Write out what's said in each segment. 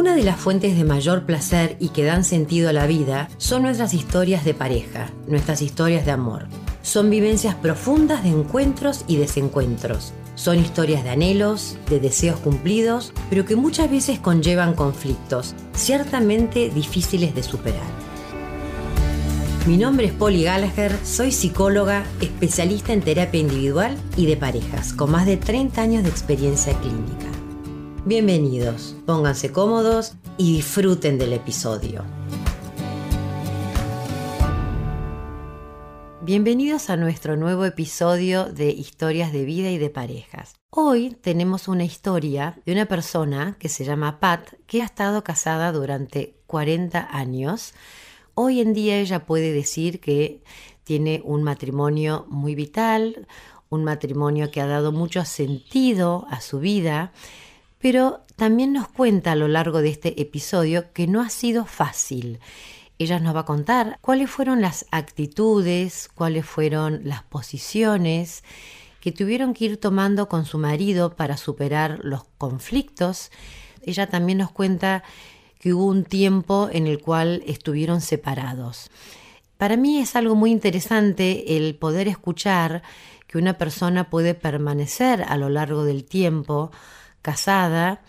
Una de las fuentes de mayor placer y que dan sentido a la vida son nuestras historias de pareja, nuestras historias de amor. Son vivencias profundas de encuentros y desencuentros. Son historias de anhelos, de deseos cumplidos, pero que muchas veces conllevan conflictos, ciertamente difíciles de superar. Mi nombre es Polly Gallagher, soy psicóloga, especialista en terapia individual y de parejas, con más de 30 años de experiencia clínica. Bienvenidos, pónganse cómodos y disfruten del episodio. Bienvenidos a nuestro nuevo episodio de Historias de vida y de parejas. Hoy tenemos una historia de una persona que se llama Pat, que ha estado casada durante 40 años. Hoy en día ella puede decir que tiene un matrimonio muy vital, un matrimonio que ha dado mucho sentido a su vida pero también nos cuenta a lo largo de este episodio que no ha sido fácil. Ella nos va a contar cuáles fueron las actitudes, cuáles fueron las posiciones que tuvieron que ir tomando con su marido para superar los conflictos. Ella también nos cuenta que hubo un tiempo en el cual estuvieron separados. Para mí es algo muy interesante el poder escuchar que una persona puede permanecer a lo largo del tiempo casada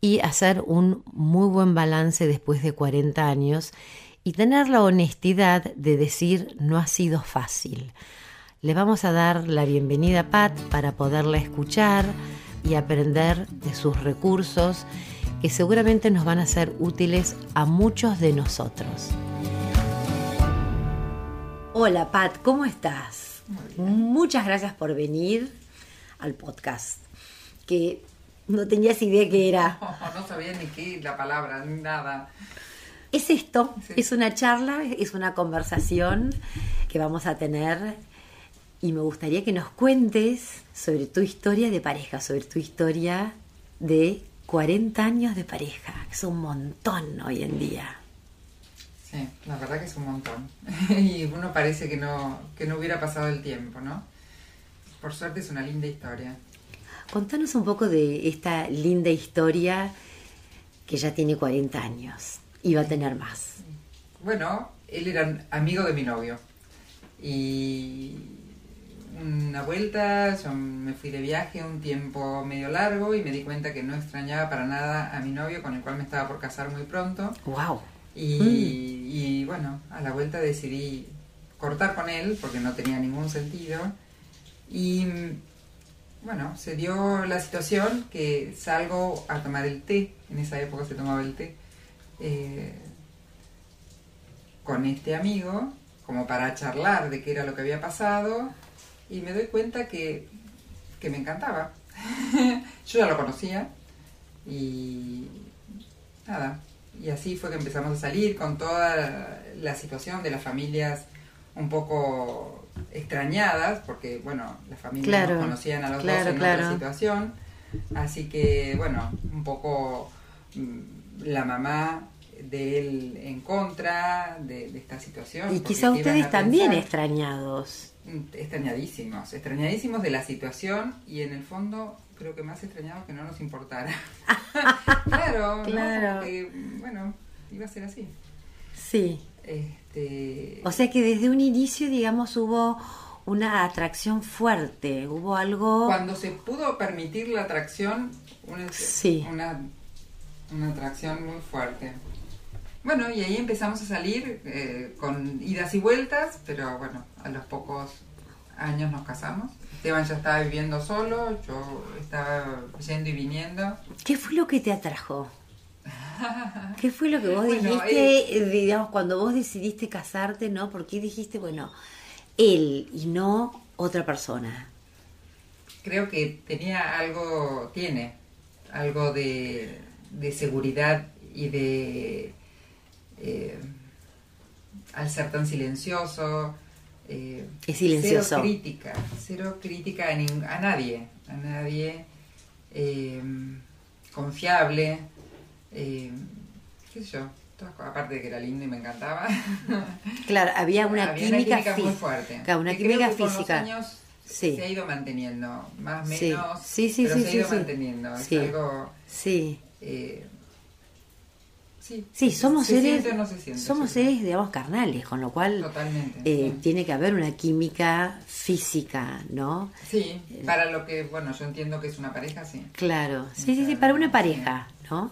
y hacer un muy buen balance después de 40 años y tener la honestidad de decir no ha sido fácil. Le vamos a dar la bienvenida a Pat para poderla escuchar y aprender de sus recursos que seguramente nos van a ser útiles a muchos de nosotros. Hola Pat, ¿cómo estás? Muchas gracias por venir al podcast, que no tenías idea qué era. No, sabía ni qué, la palabra, ni nada. Es esto, es una charla, es una conversación que vamos a tener y me gustaría que nos cuentes sobre tu historia de pareja, sobre tu historia de 40 años de pareja, que es un montón hoy en día. Sí, la verdad que es un montón. y uno parece que no, que no hubiera pasado el tiempo, ¿no? Por suerte es una linda historia. Contanos un poco de esta linda historia que ya tiene 40 años y va a tener más. Bueno, él era amigo de mi novio y una vuelta yo me fui de viaje un tiempo medio largo y me di cuenta que no extrañaba para nada a mi novio con el cual me estaba por casar muy pronto. Wow. Y, mm. y bueno, a la vuelta decidí cortar con él porque no tenía ningún sentido y bueno, se dio la situación que salgo a tomar el té, en esa época se tomaba el té, eh, con este amigo, como para charlar de qué era lo que había pasado, y me doy cuenta que, que me encantaba. Yo ya lo conocía, y nada, y así fue que empezamos a salir con toda la situación de las familias un poco extrañadas, porque bueno, las familias no conocían a los dos en otra situación, así que bueno, un poco mm, la mamá de él en contra de, esta situación. Y quizá ustedes también extrañados. Mm, extrañadísimos, extrañadísimos de la situación y en el fondo creo que más extrañados que no nos importara. claro, claro. bueno, iba a ser así. Sí. Este... O sea que desde un inicio, digamos, hubo una atracción fuerte, hubo algo... Cuando se pudo permitir la atracción, una, sí. una, una atracción muy fuerte. Bueno, y ahí empezamos a salir eh, con idas y vueltas, pero bueno, a los pocos años nos casamos. Esteban ya estaba viviendo solo, yo estaba yendo y viniendo. ¿Qué fue lo que te atrajo? ¿Qué fue lo que vos dijiste, eh, digamos, cuando vos decidiste casarte, ¿no? ¿Por qué dijiste, bueno, él y no otra persona? Creo que tenía algo, tiene algo de, seguridad y de... Eh, al ser tan silencioso, eh, es silencioso. Cero crítica, cero crítica a, a nadie, a nadie confiable, eh, qué sé yo, aparte de que era lindo y me encantaba. Claro, había una química, muy fuerte. Claro, una química física. Con los años se ha ido manteniendo, más o menos, sí. Sí, sí, pero se ha ido manteniendo. Es algo sí. Eh, sí. Sí, somos ¿Se seres, siente o no se siente? somos Sí. seres, digamos, carnales, con lo cual eh, sí. tiene que haber una química física, ¿no? Sí, para lo que, bueno, yo entiendo que es una pareja, sí. Claro, sí, sí, sí, para una pareja, ¿no?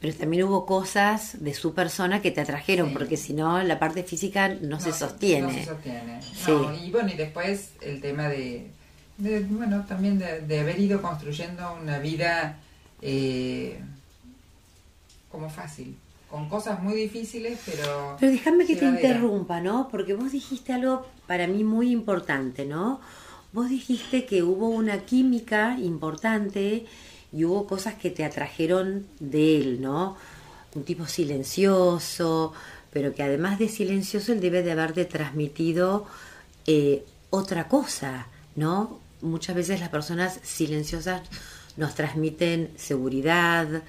Pero también hubo cosas de su persona que te atrajeron, Sí. porque si no, la parte física no, se sostiene. No se sostiene. Sí. No, y bueno, y después el tema de, de, bueno, también de, de haber ido construyendo una vida eh, como fácil, con cosas muy difíciles, pero... Pero déjame que te interrumpa, ¿no? Porque vos dijiste algo para mí muy importante, ¿no? Vos dijiste que hubo una química importante y hubo cosas que te atrajeron de él, ¿no? Un tipo silencioso, pero que además de silencioso él debe de haberte transmitido eh, otra cosa, ¿no? Muchas veces las personas silenciosas nos transmiten seguridad,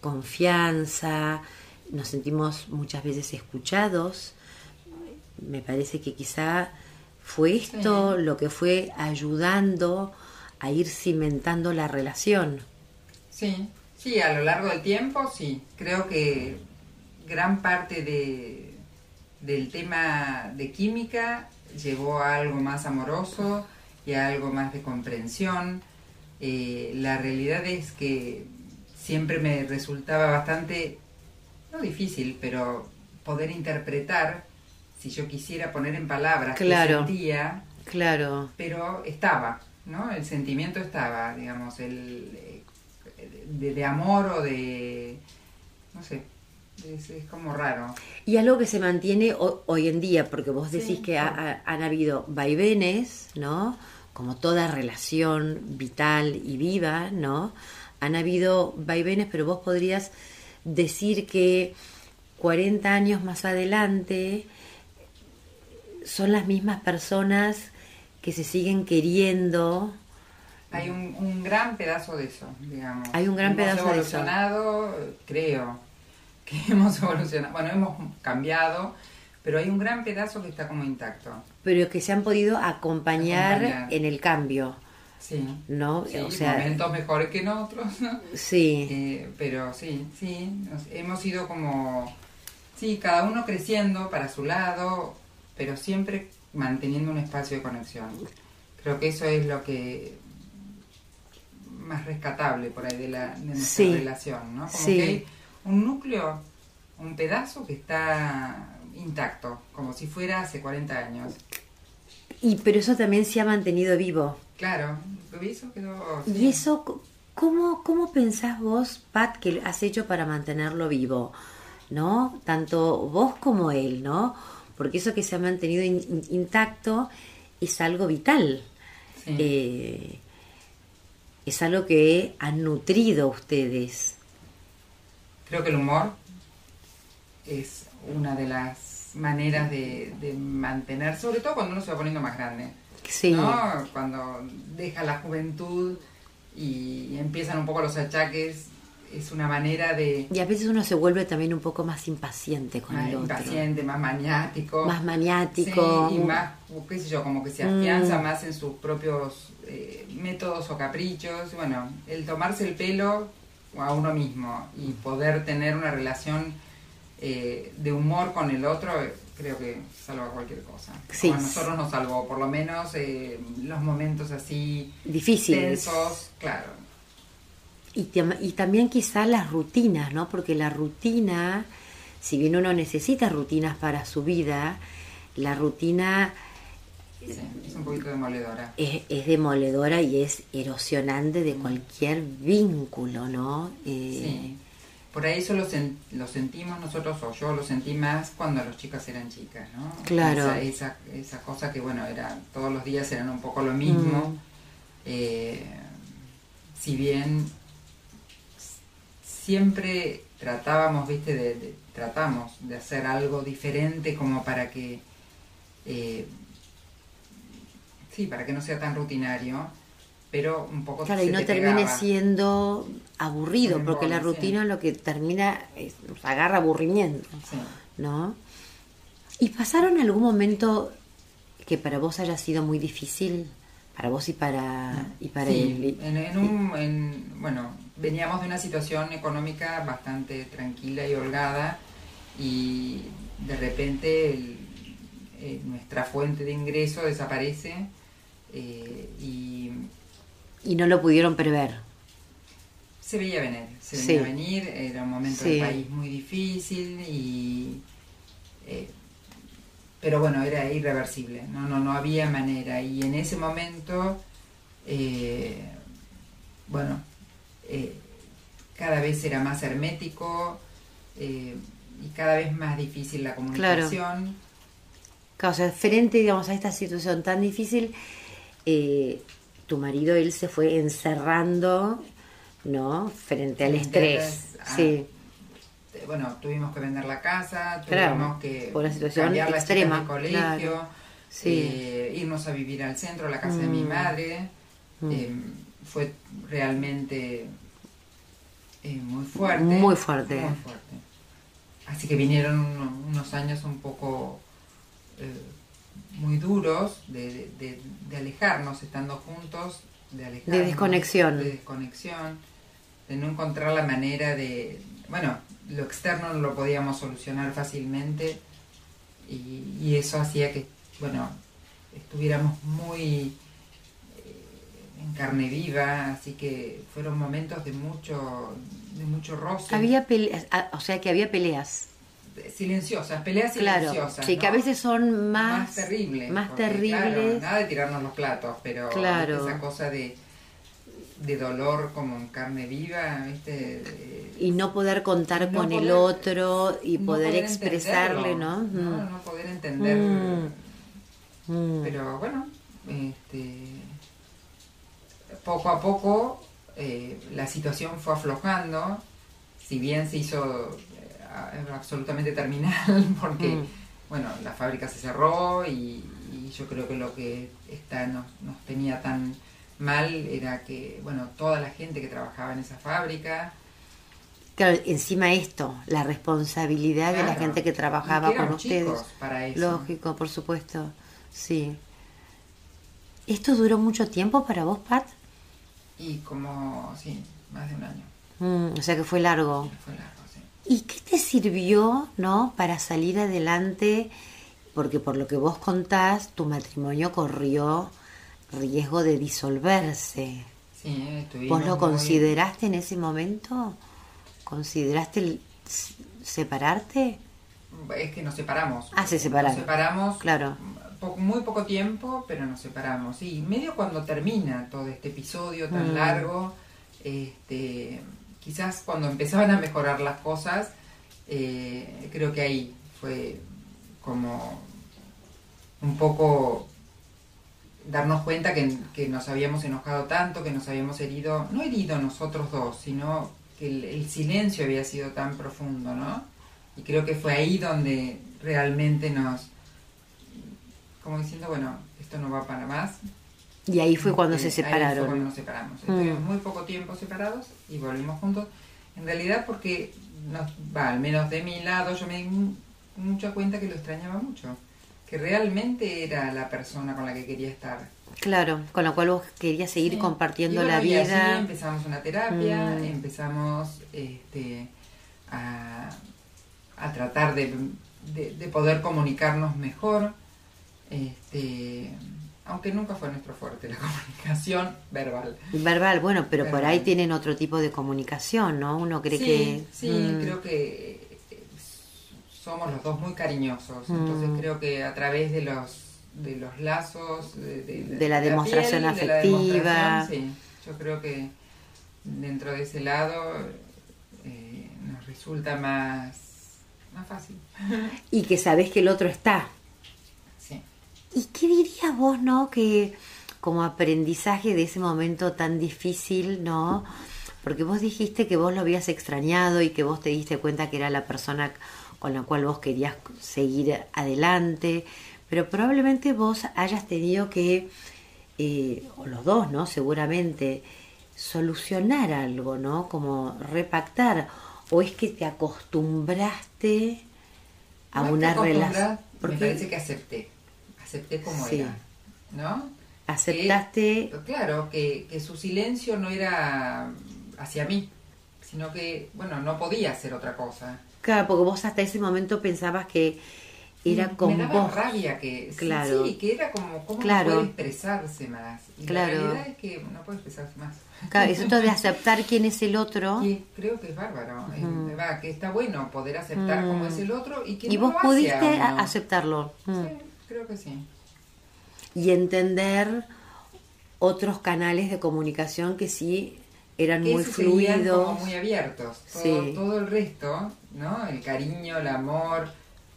confianza, nos sentimos muchas veces escuchados. Me parece que quizá fue esto Sí. lo que fue ayudando a ir cimentando la relación. Sí, sí, a lo largo del tiempo, sí. Creo que gran parte de, del tema de química llevó a algo más amoroso y a algo más de comprensión. Eh, la realidad es que siempre me resultaba bastante, no difícil, pero poder interpretar, si yo quisiera poner en palabras Claro. qué sentía, Claro, pero estaba, ¿no? El sentimiento estaba, digamos, el de, de amor o de, no sé, es, es como raro. Y algo que se mantiene ho- hoy en día, porque vos Sí, decís que claro. ha- ha- han habido vaivenes, ¿no? Como toda relación vital y viva, ¿no? Han habido vaivenes, pero vos podrías decir que 40 años más adelante son las mismas personas que se siguen queriendo. Hay un, un gran pedazo de eso, digamos. Hay un gran hemos pedazo de eso. evolucionado, creo que hemos evolucionado, bueno, hemos cambiado, pero hay un gran pedazo que está como intacto. pero que se han podido acompañar, Acompañar. en el cambio, Sí. ¿no? Sí, o sea, momentos mejores que en otros, ¿no? sí. Eh, pero sí, sí, nos- hemos ido como, sí, cada uno creciendo para su lado, pero siempre manteniendo un espacio de conexión. Creo que eso es lo que más rescatable por ahí de, la, de nuestra Sí. relación, ¿no? Como Sí. que hay un núcleo, un pedazo que está intacto, como si fuera hace 40 años. Y pero eso también se ha mantenido vivo. Claro, eso quedó... Y sí. eso, c- ¿cómo, ¿cómo pensás vos, Pat, que has hecho para mantenerlo vivo? ¿No? Tanto vos como él, ¿no? Porque eso que se ha mantenido in- in- intacto es algo vital. Sí. Eh, es algo que han nutrido ustedes. Creo que el humor es una de las maneras de, de mantener, sobre todo cuando uno se va poniendo más grande, Sí. ¿no? Cuando deja la juventud y empiezan un poco los achaques, es una manera de Y a veces uno se vuelve también un poco más impaciente con más el otro. impaciente, más maniático, Más maniático. Sí, y más, qué sé yo, como que se afianza Mm. más en sus propios eh, métodos o caprichos. Bueno, el tomarse el pelo a uno mismo y poder tener una relación eh, de humor con el otro, eh, creo que salva cualquier cosa. Sí. A nosotros nos salvó, por lo menos eh, los momentos así Difíciles. tensos, claro. Y, y también quizá las rutinas, ¿no? Porque la rutina, si bien uno necesita rutinas para su vida, la rutina es un poquito demoledora. es, es demoledora y es erosionante de cualquier vínculo, ¿no? Eh, Sí. Por ahí eso lo, sen- lo sentimos nosotros, o yo lo sentí más cuando las chicas eran chicas, ¿no? Claro. Esa, esa, esa cosa que, bueno, era todos los días eran un poco lo mismo. Mm. Eh, si bien siempre tratábamos, viste, de, de- tratamos de hacer algo diferente como para que, eh, sí, para que no sea tan rutinario, pero un poco Claro, se y no te termine pegaba. siendo aburrido, porque la sí. rutina lo que termina es, nos agarra aburrimiento, Sí. ¿no? ¿Y pasaron algún momento que para vos haya sido muy difícil? Para vos y para, y para Sí, él. en, en un, en- bueno, veníamos de una situación económica bastante tranquila y holgada y de repente eh, nuestra fuente de ingreso desaparece eh, y... Y no lo pudieron prever. Se veía venir, se veía venir, era un momento del país muy difícil y... Eh, pero bueno, era irreversible, no, no, no había manera. Y en ese momento, bueno, cada vez era más hermético, y cada vez más difícil la comunicación. Claro, o sea, frente, digamos, a esta situación tan difícil, eh, tu marido, él se fue encerrando, ¿no? Frente al estrés. sí. Bueno, tuvimos que vender la casa, tuvimos que por la situación cambiar extrema, de colegio, eh, irnos a vivir al centro, a la casa de mi mm. madre. Mm. Eh, fue realmente muy fuerte. Muy fuerte. Muy fuerte. Así que vinieron unos años un poco eh, muy duros de, alejarnos estando juntos, de alejarnos. De desconexión. De desconexión, de no encontrar la manera de... Bueno, lo externo no lo podíamos solucionar fácilmente y, eso hacía que, bueno, estuviéramos muy eh, en carne viva, así que fueron momentos de mucho de mucho roce. Había peleas, o sea que había peleas. Silenciosas, peleas silenciosas. Sí, que a veces son más, más terribles. Más terribles. nada de tirarnos los platos, pero esa cosa de, de dolor como en carne viva, ¿viste? y no poder contar con el otro y poder, expresarle, ¿no? ¿no? Mm. No, poder entender. Mm. Mm. Pero bueno, este, poco a poco eh, la situación fue aflojando, si bien se hizo absolutamente terminal, porque mm. bueno, la fábrica se cerró y, yo creo que lo que está, nos, tenía tan mal era que, bueno, toda la gente que trabajaba en esa fábrica, Claro, encima esto, la responsabilidad de la gente que trabajaba con ustedes. Para eso. Lógico, por supuesto. Sí. ¿Esto duró mucho tiempo para vos, Pat? Y como, sí, más de un año. Mm, o sea que fue largo. Fue largo, sí. ¿Y qué te sirvió, no, para salir adelante? Porque por lo que vos contás, tu matrimonio corrió riesgo de disolverse. Sí, ¿Vos lo consideraste en ese momento? ¿Consideraste el separarte? Es que nos separamos. Ah, se separaron. Nos separamos. Claro muy poco tiempo, pero nos separamos. Y medio cuando termina todo este episodio tan mm. largo, este, quizás cuando empezaban a mejorar las cosas, eh, creo que ahí fue como un poco darnos cuenta que, nos habíamos enojado tanto, que nos habíamos herido, no herido nosotros dos, sino que el, el, silencio había sido tan profundo, ¿no? Y creo que fue ahí donde realmente nos, como diciendo, bueno, esto no va para más. Y ahí fue cuando se separaron. Ahí fue cuando nos separamos. Estuvimos mm. muy poco tiempo separados y volvimos juntos. En realidad porque, nos, va, al menos de mi lado, yo me di mucha cuenta que lo extrañaba mucho. Que realmente era la persona con la que quería estar. Claro, con la cual vos querías seguir compartiendo la vida. empezamos una terapia, mm. empezamos este, a, a tratar de, de poder comunicarnos mejor este, aunque nunca fue nuestro fuerte la comunicación verbal. Verbal, bueno, pero por ahí tienen otro tipo de comunicación, ¿no? Uno cree que... Sí, mm. creo que eh, somos los dos muy cariñosos, entonces mm. creo que a través de los de los lazos, de, la, demostración afectiva. sí, yo creo que dentro de ese lado eh, nos resulta más, más fácil. Y que sabes que el otro está. ¿Y qué dirías vos, no? Que como aprendizaje de ese momento tan difícil, ¿no? Porque vos dijiste que vos lo habías extrañado y que vos te diste cuenta que era la persona con la cual vos querías seguir adelante, pero probablemente vos hayas tenido que, eh, o los dos, ¿no? Seguramente, solucionar algo, ¿no? Como repactar, o es que te acostumbraste a una relación. Me parece que acepté acepté como era, ¿no? Aceptaste. claro, que, su silencio no era hacia mí, sino que, bueno, no podía hacer otra cosa. Claro, porque vos hasta ese momento pensabas que era como me daba vos. rabia que sí, Claro. sí, que era como cómo Claro. no puede expresarse más y Claro. la realidad es que no puede expresarse más Claro, eso de aceptar quién es el otro. y creo que es bárbaro va, que está bueno poder aceptar Mm. cómo es el otro y que Y no vos lo hace pudiste a aceptarlo. Mm. sí, creo que sí Y entender otros canales de comunicación que sí eran que muy fluidos. como muy abiertos todo, Sí. todo el resto no el cariño el amor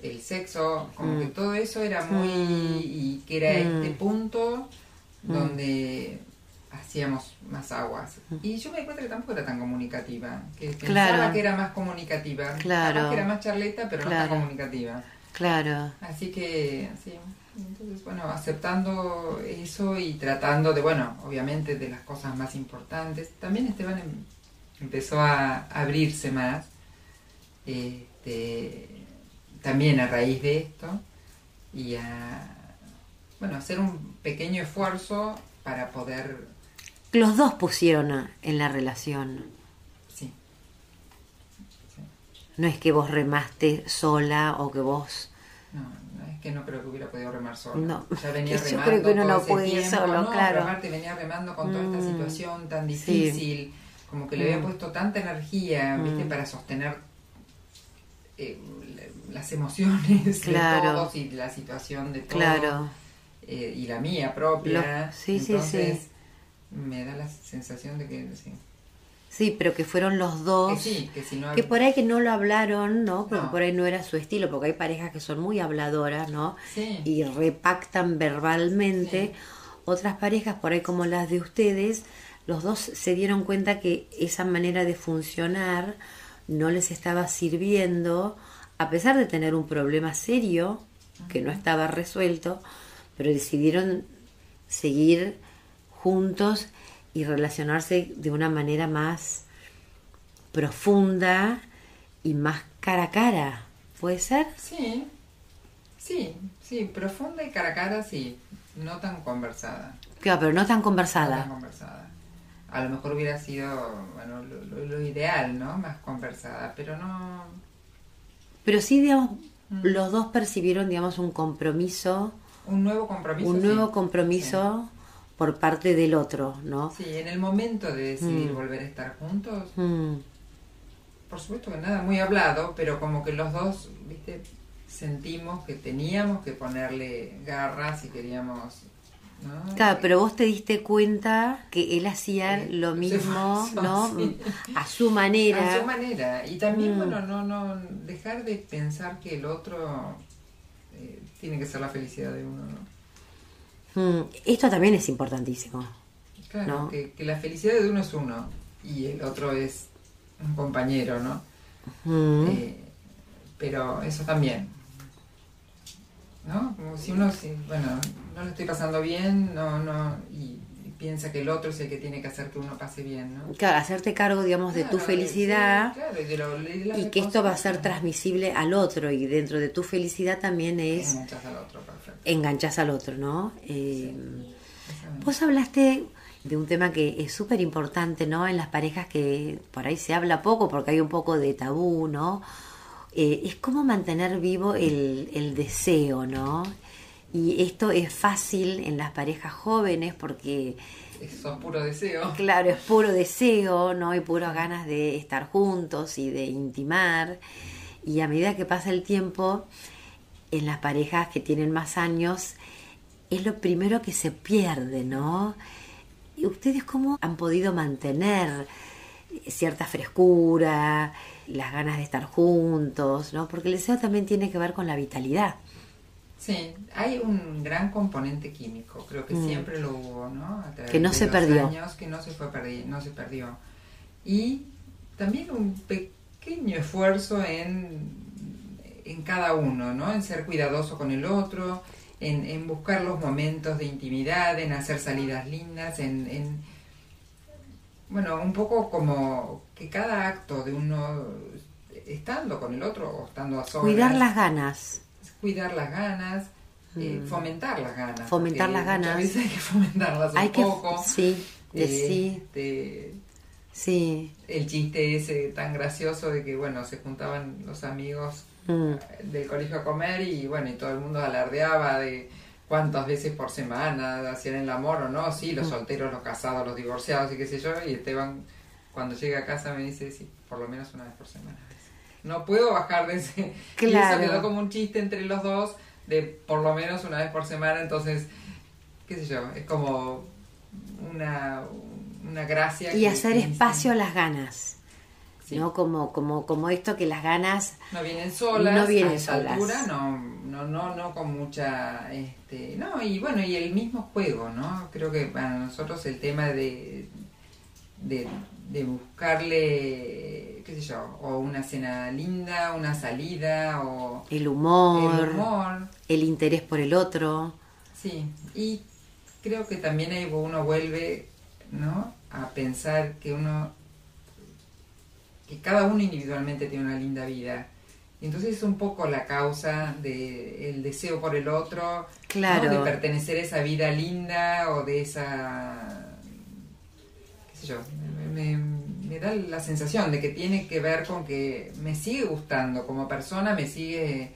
el sexo como Mm. que todo eso era muy Mm. y que era Mm. este punto donde hacíamos más aguas y yo me di cuenta que tampoco era tan comunicativa que pensaba Claro. que era más comunicativa Claro. Que era más charleta pero no tan comunicativa Claro. Así que, sí, entonces, bueno, aceptando eso y tratando de, bueno, obviamente de las cosas más importantes. También Esteban em- empezó a abrirse más, este, también a raíz de esto, y a, bueno, hacer un pequeño esfuerzo para poder, Los dos pusieron en la relación. sí, sí. No es que vos remaste sola o que vos... No, no es que no creo que hubiera podido remar sola. No, ya venía que yo remando creo que uno todo no ese puede tiempo, solo, no, claro. pero venía remando con toda esta Mm, situación tan sí. difícil, como que le había Mm. puesto tanta energía, ¿viste? Mm. Para sostener eh, la- las emociones Claro. de todos y la situación de todos. Claro. eh, y la mía propia. Lo- sí, sí, Entonces, sí. me da la sensación de que sí. Sí, pero que fueron los dos... Que sí, que si no... Que por ahí que no lo hablaron, ¿no? Porque No. por ahí no era su estilo, porque hay parejas que son muy habladoras, ¿no? Sí. Y repactan verbalmente. Sí. Otras parejas, por ahí como las de ustedes, los dos se dieron cuenta que esa manera de funcionar no les estaba sirviendo, a pesar de tener un problema serio que no estaba resuelto, pero decidieron seguir juntos y relacionarse de una manera más profunda y más cara a cara. ¿Puede ser? Sí, sí, sí, profunda y cara a cara, sí, no tan conversada. Claro, pero no tan no tan conversada. conversada. A lo mejor hubiera sido, bueno, lo, lo- lo ideal, ¿no? Más conversada, pero no... Pero sí, digamos, Mm. los dos percibieron, digamos, un compromiso, Un nuevo compromiso. un sí. nuevo compromiso por parte del otro, ¿no? Sí, en el momento de decidir Mm. volver a estar juntos, Mm, por supuesto que nada, muy hablado, pero como que los dos, viste, sentimos que teníamos que ponerle garras y queríamos... ¿no? Claro, pero vos te diste cuenta que él hacía lo mismo, pasó, ¿no? sí. A su manera. A su manera. Y también, Mm. bueno, no, no dejar de pensar que el otro eh, tiene que ser la felicidad de uno, ¿no? Mm, esto también es importantísimo. Claro, No. que, que la felicidad de uno es uno y el otro es un compañero, ¿no? Mm, Eh, pero eso también. ¿No? Como si uno, si, bueno, no lo estoy pasando bien, no, no, y, y piensa que el otro es el que tiene que hacer que uno pase bien, ¿no? Claro, hacerte cargo, digamos, de tu felicidad. sí, claro, y, de lo- y de la y que esto va a ser transmisible al otro y dentro de tu felicidad también es Enganchas al otro, perfecto. enganchas al otro, ¿no? Eh, vos hablaste de un tema que es súper importante, ¿no? En las parejas que por ahí se habla poco porque hay un poco de tabú, ¿no? Eh, es cómo mantener vivo el, el deseo, ¿no? Y esto es fácil en las parejas jóvenes porque Eso es puro deseo. Claro, es puro deseo, ¿no? Y puras ganas de estar juntos y de intimar. Y a medida que pasa el tiempo, en las parejas que tienen más años, es lo primero que se pierde, ¿no? ¿Y ustedes cómo han podido mantener cierta frescura, las ganas de estar juntos, ¿no? Porque el deseo también tiene que ver con la vitalidad. Sí, hay un gran componente químico, creo que Mm. siempre lo hubo, ¿no? A través Que no de se los perdió. años, que no se fue perdi- no se perdió. Y también un pequeño esfuerzo en, en cada uno, ¿no? En ser cuidadoso con el otro, en, en buscar los momentos de intimidad, en hacer salidas lindas, en, en bueno, un poco como que cada acto de uno estando con el otro o estando a solas, Cuidar las ganas. Cuidar las ganas, eh, Mm. fomentar las ganas. Fomentar las ganas. Veces hay que fomentarlas un Hay que, poco. sí, eh, sí. este, Sí. El chiste ese tan gracioso de que, bueno, se juntaban los amigos Mm. del colegio a comer y, bueno, y todo el mundo alardeaba de cuántas veces por semana hacían el amor o no. Sí, los Mm. solteros, los casados, los divorciados y qué sé yo. Y Esteban, cuando llega a casa, me dice, sí, por lo menos una vez por semana. No puedo bajar de ese... Y Claro. eso quedó como un chiste entre los dos de por lo menos una vez por semana. Entonces, qué sé yo, es como una, una gracia. Y que- hacer que- espacio a las ganas. Sí. ¿No? Como, como, como esto que las ganas No vienen solas, No vienen a solas. altura, no, no, no, no con mucha, este, no, y bueno, y el mismo juego, ¿no? Creo que para nosotros el tema de, de, de buscarle, qué sé yo, o una cena linda, una salida, o el humor, el humor, el interés por el otro. sí, y creo que también ahí uno vuelve, ¿no? A pensar que uno, que cada uno individualmente tiene una linda vida. Entonces es un poco la causa del deseo por el otro, Claro. ¿no? de pertenecer a esa vida linda o de esa, qué sé yo, me, me- me da la sensación de que tiene que ver con que me sigue gustando como persona, me sigue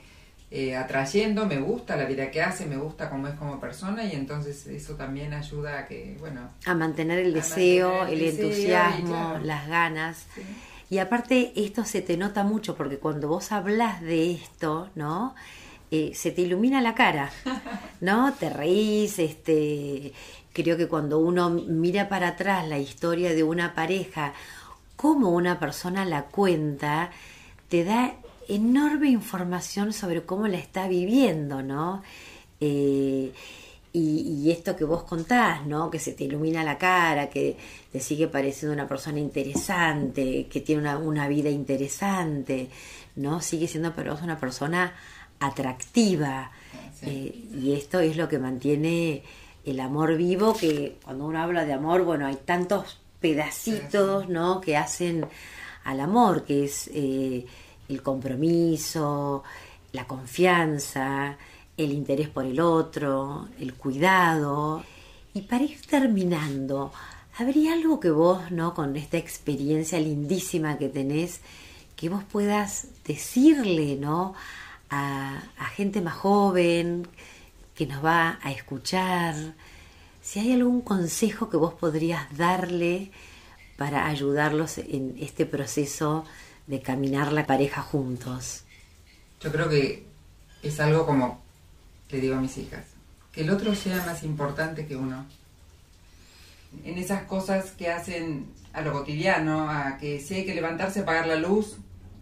eh, atrayendo, me gusta la vida que hace, me gusta cómo es como persona y entonces eso también ayuda a que, bueno, A mantener el A deseo, mantener el el deseo y entusiasmo, claro. las ganas. sí, Y aparte esto se te nota mucho porque cuando vos hablas de esto, ¿no? Eh, se te ilumina la cara, ¿no? Te reís, este, creo que cuando uno mira para atrás la historia de una pareja, cómo una persona la cuenta, te da enorme información sobre cómo la está viviendo, ¿no? Eh, y, y esto que vos contás, ¿no? Que se te ilumina la cara, que te sigue pareciendo una persona interesante, que tiene una, una vida interesante, ¿no? Sigue siendo pero es una persona atractiva. Sí. Eh, y esto es lo que mantiene el amor vivo, que cuando uno habla de amor, bueno, hay tantos pedacitos, ¿no? Que hacen al amor, que es eh, el compromiso, la confianza, el interés por el otro, el cuidado. Y para ir terminando, ¿habría algo que vos, ¿no? Con esta experiencia lindísima que tenés, que vos puedas decirle, ¿no? A, a gente más joven que nos va a escuchar, si hay algún consejo que vos podrías darle para ayudarlos en este proceso de caminar la pareja juntos. Yo creo que es algo como le digo a mis hijas, que el otro sea más importante que uno. En esas cosas que hacen a lo cotidiano, a que si hay que levantarse, apagar la luz,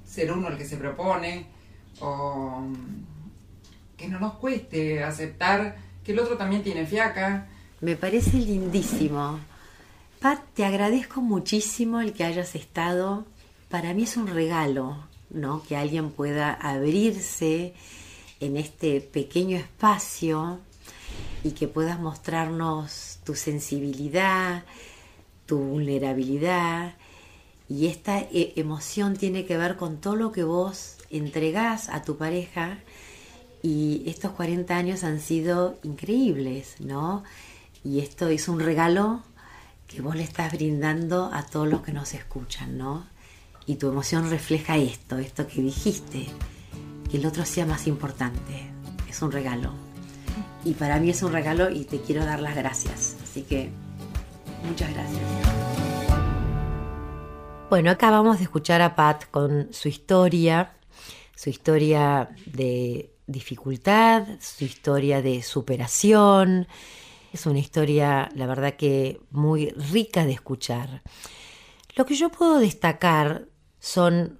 ser uno el que se propone, o que no nos cueste aceptar que el otro también tiene fiaca. Me parece lindísimo. Pat, te agradezco muchísimo el que hayas estado. Para mí es un regalo, ¿no? Que alguien pueda abrirse en este pequeño espacio y que puedas mostrarnos tu sensibilidad, tu vulnerabilidad. Y esta e- emoción tiene que ver con todo lo que vos entregás a tu pareja. Y estos 40 años han sido increíbles, ¿no? Y esto es un regalo que vos le estás brindando a todos los que nos escuchan, ¿no? Y tu emoción refleja esto, esto que dijiste, que el otro sea más importante. Es un regalo. Y para mí es un regalo y te quiero dar las gracias. Así que muchas gracias. Bueno, acabamos de escuchar a Pat con su historia, su historia de dificultad, su historia de superación. Es una historia, la verdad que muy rica de escuchar. Lo que yo puedo destacar son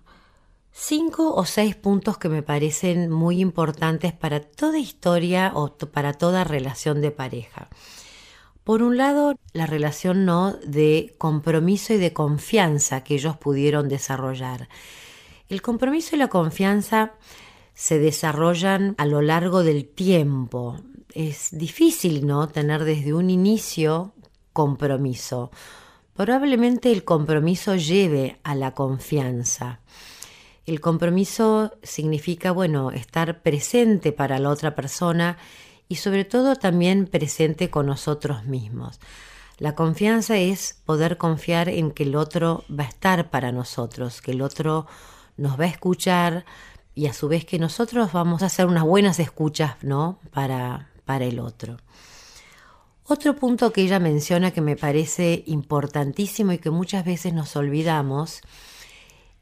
cinco o seis puntos que me parecen muy importantes para toda historia o para toda relación de pareja. Por un lado, la relación no de compromiso y de confianza que ellos pudieron desarrollar. El compromiso y la confianza se desarrollan a lo largo del tiempo. Es difícil, ¿no? Tener desde un inicio compromiso. Probablemente el compromiso lleve a la confianza. El compromiso significa, bueno, estar presente para la otra persona y sobre todo también presente con nosotros mismos. La confianza es poder confiar en que el otro va a estar para nosotros, que el otro nos va a escuchar y a su vez que nosotros vamos a hacer unas buenas escuchas, ¿no? Para, para el otro. Otro punto que ella menciona que me parece importantísimo y que muchas veces nos olvidamos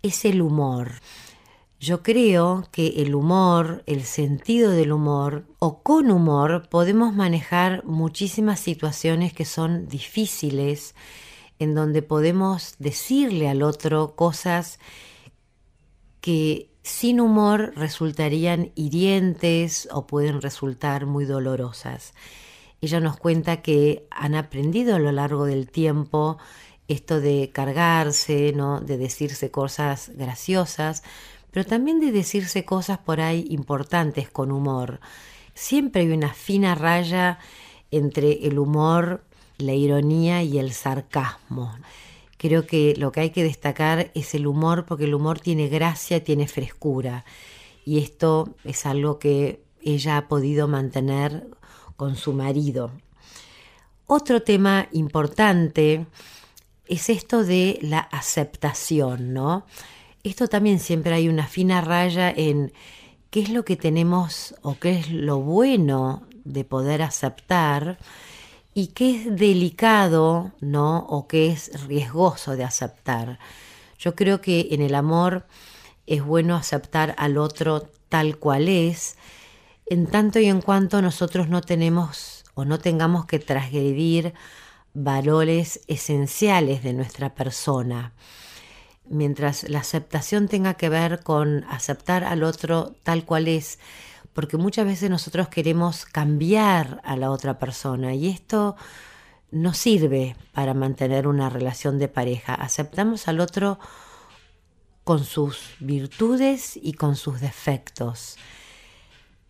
es el humor. Yo creo que el humor, el sentido del humor o con humor podemos manejar muchísimas situaciones que son difíciles, en donde podemos decirle al otro cosas que sin humor resultarían hirientes o pueden resultar muy dolorosas. Ella nos cuenta que han aprendido a lo largo del tiempo esto de cargarse, ¿no? de decirse cosas graciosas, pero también de decirse cosas por ahí importantes con humor. Siempre hay una fina raya entre el humor, la ironía y el sarcasmo. Creo que lo que hay que destacar es el humor porque el humor tiene gracia, tiene frescura. Y esto es algo que ella ha podido mantener con su marido. Otro tema importante es esto de la aceptación, ¿no? esto también siempre hay una fina raya en qué es lo que tenemos o qué es lo bueno de poder aceptar y qué es delicado, ¿no? O qué es riesgoso de aceptar. Yo creo que en el amor es bueno aceptar al otro tal cual es, en tanto y en cuanto nosotros no tenemos o no tengamos que transgredir valores esenciales de nuestra persona mientras la aceptación tenga que ver con aceptar al otro tal cual es, porque muchas veces nosotros queremos cambiar a la otra persona y esto no sirve para mantener una relación de pareja. Aceptamos al otro con sus virtudes y con sus defectos,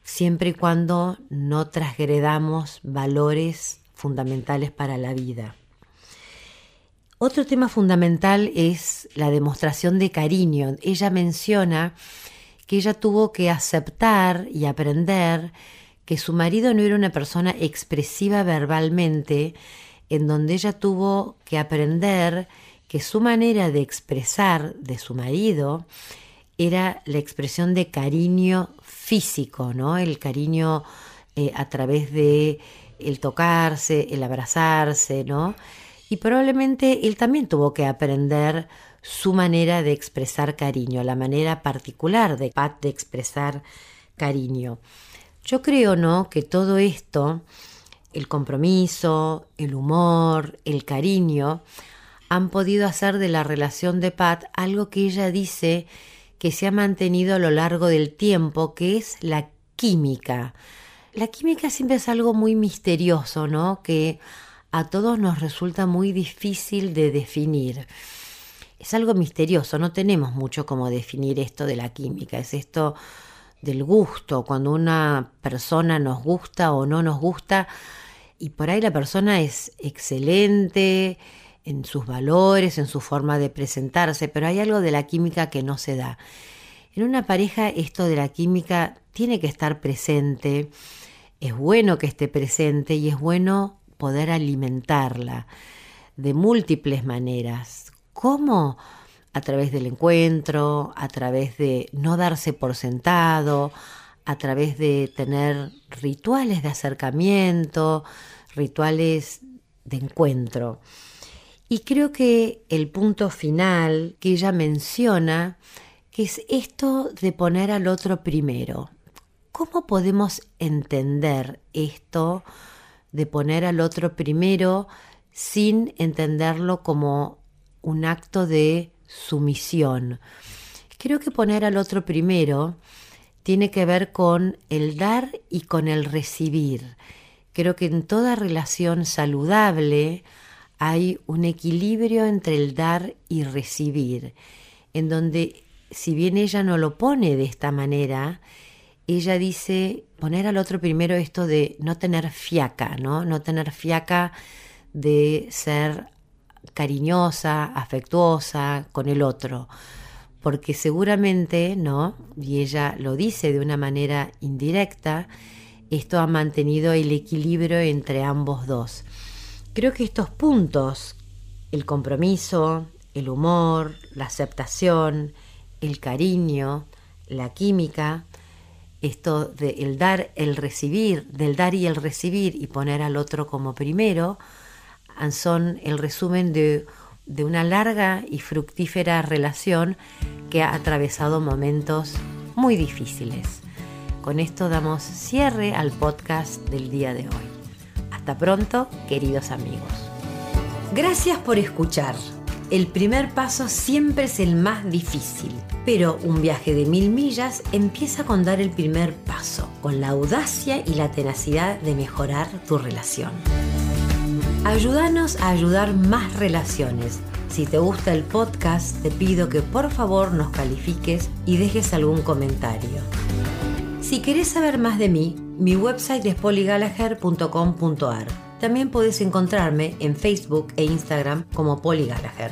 siempre y cuando no transgredamos valores fundamentales para la vida. Otro tema fundamental es la demostración de cariño. Ella menciona que ella tuvo que aceptar y aprender que su marido no era una persona expresiva verbalmente, en donde ella tuvo que aprender que su manera de expresar de su marido era la expresión de cariño físico, ¿no? El cariño eh, a través de el tocarse, el abrazarse, ¿no? y probablemente él también tuvo que aprender su manera de expresar cariño, la manera particular de Pat de expresar cariño. Yo creo, ¿no?, que todo esto, el compromiso, el humor, el cariño, han podido hacer de la relación de Pat algo que ella dice que se ha mantenido a lo largo del tiempo, que es la química. La química siempre es algo muy misterioso, ¿no? Que a todos nos resulta muy difícil de definir. Es algo misterioso, no tenemos mucho como definir esto de la química, es esto del gusto, cuando una persona nos gusta o no nos gusta, y por ahí la persona es excelente en sus valores, en su forma de presentarse, pero hay algo de la química que no se da. En una pareja esto de la química tiene que estar presente, es bueno que esté presente y es bueno poder alimentarla de múltiples maneras. ¿Cómo? A través del encuentro, a través de no darse por sentado, a través de tener rituales de acercamiento, rituales de encuentro. Y creo que el punto final que ella menciona, que es esto de poner al otro primero. ¿Cómo podemos entender esto? de poner al otro primero sin entenderlo como un acto de sumisión. Creo que poner al otro primero tiene que ver con el dar y con el recibir. Creo que en toda relación saludable hay un equilibrio entre el dar y recibir, en donde si bien ella no lo pone de esta manera, ella dice poner al otro primero esto de no tener fiaca, ¿no? No tener fiaca de ser cariñosa, afectuosa con el otro, porque seguramente, ¿no? Y ella lo dice de una manera indirecta, esto ha mantenido el equilibrio entre ambos dos. Creo que estos puntos, el compromiso, el humor, la aceptación, el cariño, la química, esto del dar, el recibir, del dar y el recibir y poner al otro como primero, son el resumen de, de una larga y fructífera relación que ha atravesado momentos muy difíciles. Con esto damos cierre al podcast del día de hoy. Hasta pronto, queridos amigos. Gracias por escuchar. El primer paso siempre es el más difícil, pero un viaje de mil millas empieza con dar el primer paso, con la audacia y la tenacidad de mejorar tu relación. Ayúdanos a ayudar más relaciones. Si te gusta el podcast, te pido que por favor nos califiques y dejes algún comentario. Si querés saber más de mí, mi website es polygallagher.com.ar. También puedes encontrarme en Facebook e Instagram como Polly Gallagher.